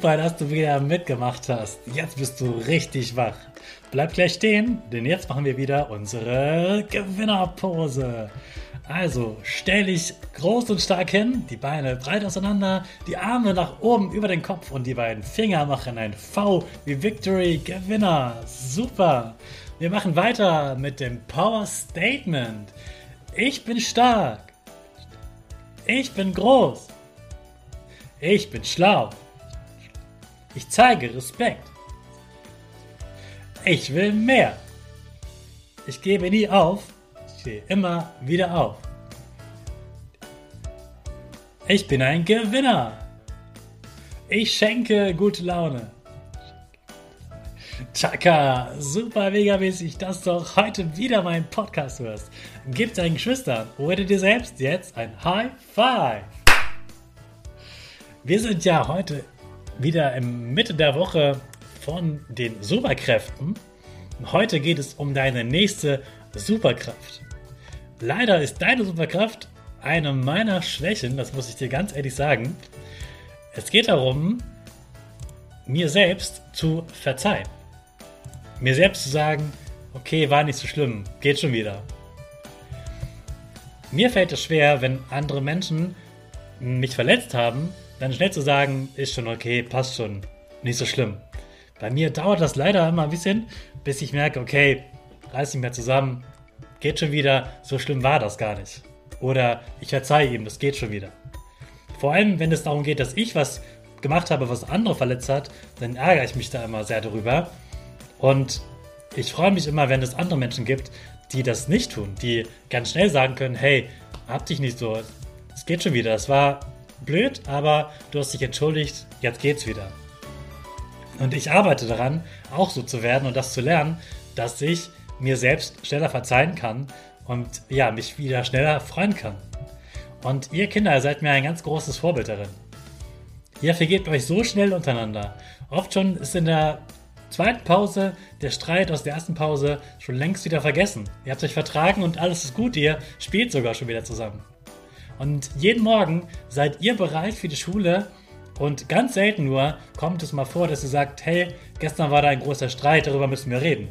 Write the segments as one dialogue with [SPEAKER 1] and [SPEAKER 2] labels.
[SPEAKER 1] Super, dass du wieder mitgemacht hast. Jetzt bist du richtig wach. Bleib gleich stehen, denn jetzt machen wir wieder unsere Gewinnerpose. Also stell dich groß und stark hin, die Beine breit auseinander, die Arme nach oben über den Kopf und die beiden Finger machen ein V wie Victory Gewinner. Super. Wir machen weiter mit dem Power Statement. Ich bin stark. Ich bin groß. Ich bin schlau. Ich zeige Respekt. Ich will mehr. Ich gebe nie auf. Ich stehe immer wieder auf. Ich bin ein Gewinner. Ich schenke gute Laune. Chaka, super mega mäßig, dass du auch heute wieder meinen Podcast hörst. Gib deinen Geschwistern oder dir selbst jetzt ein High Five. Wir sind ja heute wieder im Mitte der Woche von den Superkräften. Heute geht es um deine nächste Superkraft. Leider ist deine Superkraft eine meiner Schwächen, das muss ich dir ganz ehrlich sagen. Es geht darum, mir selbst zu verzeihen. Mir selbst zu sagen, okay, war nicht so schlimm, geht schon wieder. Mir fällt es schwer, wenn andere Menschen mich verletzt haben, dann schnell zu sagen, ist schon okay, passt schon, nicht so schlimm. Bei mir dauert das leider immer ein bisschen, bis ich merke, okay, reiß mich mehr zusammen, geht schon wieder, so schlimm war das gar nicht. Oder ich verzeihe ihm, das geht schon wieder. Vor allem, wenn es darum geht, dass ich was gemacht habe, was andere verletzt hat, dann ärgere ich mich da immer sehr darüber. Und ich freue mich immer, wenn es andere Menschen gibt, die das nicht tun, die ganz schnell sagen können, hey, hab dich nicht so, es geht schon wieder, es war blöd, aber du hast dich entschuldigt, jetzt geht's wieder. Und ich arbeite daran, auch so zu werden und das zu lernen, dass ich mir selbst schneller verzeihen kann und ja, mich wieder schneller freuen kann. Und ihr Kinder seid mir ein ganz großes Vorbild darin. Ihr vergebt euch so schnell untereinander. Oft schon ist in der zweiten Pause der Streit aus der ersten Pause schon längst wieder vergessen. Ihr habt euch vertragen und alles ist gut. Ihr spielt sogar schon wieder zusammen. Und jeden Morgen seid ihr bereit für die Schule und ganz selten nur kommt es mal vor, dass ihr sagt, hey, gestern war da ein großer Streit, darüber müssen wir reden.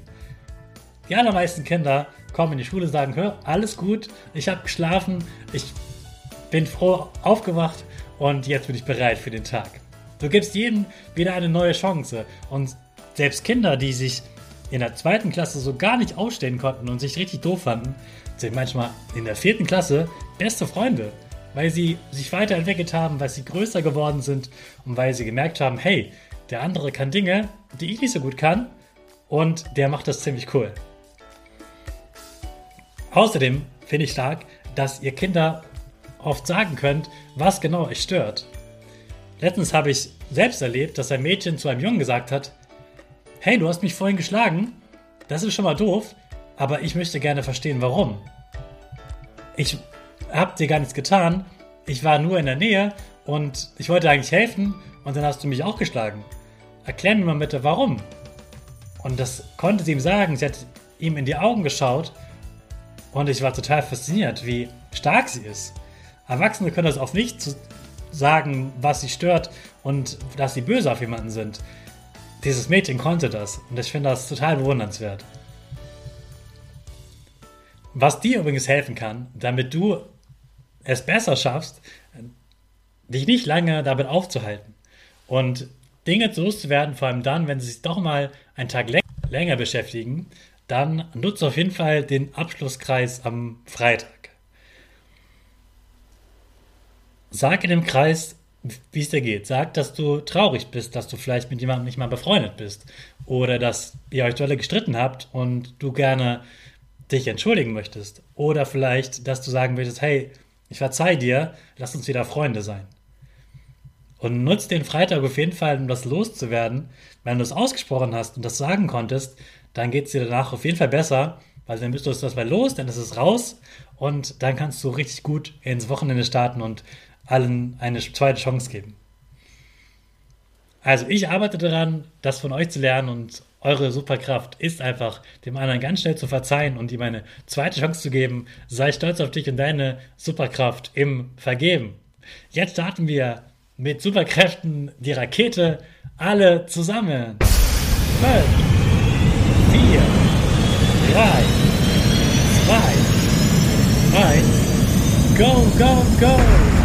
[SPEAKER 1] Die allermeisten Kinder kommen in die Schule und sagen, hör, alles gut, ich habe geschlafen, ich bin froh aufgewacht und jetzt bin ich bereit für den Tag. Du gibst jedem wieder eine neue Chance und selbst Kinder, die sich in der zweiten Klasse so gar nicht ausstehen konnten und sich richtig doof fanden, sind manchmal in der vierten Klasse beste Freunde, weil sie sich weiterentwickelt haben, weil sie größer geworden sind und weil sie gemerkt haben, hey, der andere kann Dinge, die ich nicht so gut kann und der macht das ziemlich cool. Außerdem finde ich stark, dass ihr Kinder oft sagen könnt, was genau euch stört. Letztens habe ich selbst erlebt, dass ein Mädchen zu einem Jungen gesagt hat, hey, du hast mich vorhin geschlagen, das ist schon mal doof, aber ich möchte gerne verstehen, warum. Ich habe dir gar nichts getan, ich war nur in der Nähe und ich wollte eigentlich helfen und dann hast du mich auch geschlagen. Erklär mir mal bitte, warum. Und das konnte sie ihm sagen. Sie hat ihm in die Augen geschaut und ich war total fasziniert, wie stark sie ist. Erwachsene können das oft nicht sagen, was sie stört und dass sie böse auf jemanden sind. Dieses Mädchen konnte das und ich finde das total bewundernswert. Was dir übrigens helfen kann, damit du es besser schaffst, dich nicht lange damit aufzuhalten und Dinge loszuwerden, vor allem dann, wenn sie sich doch mal einen Tag länger beschäftigen, dann nutze auf jeden Fall den Abschlusskreis am Freitag. Sag in dem Kreis, wie es dir geht. Sag, dass du traurig bist, dass du vielleicht mit jemandem nicht mal befreundet bist. Oder dass ihr euch dolle gestritten habt und du gerne dich entschuldigen möchtest. Oder vielleicht, dass du sagen möchtest, hey, ich verzeih dir, lass uns wieder Freunde sein. Und nutzt den Freitag auf jeden Fall, um das loszuwerden. Wenn du es ausgesprochen hast und das sagen konntest, dann geht es dir danach auf jeden Fall besser, weil dann bist du das mal los, dann ist es raus und dann kannst du richtig gut ins Wochenende starten und allen eine zweite Chance geben. Also ich arbeite daran, das von euch zu lernen und eure Superkraft ist einfach, dem anderen ganz schnell zu verzeihen und ihm eine zweite Chance zu geben. Sei stolz auf dich und deine Superkraft im Vergeben. Jetzt starten wir mit Superkräften die Rakete alle zusammen. 5, 4, 3, 2, 1, go, go, go!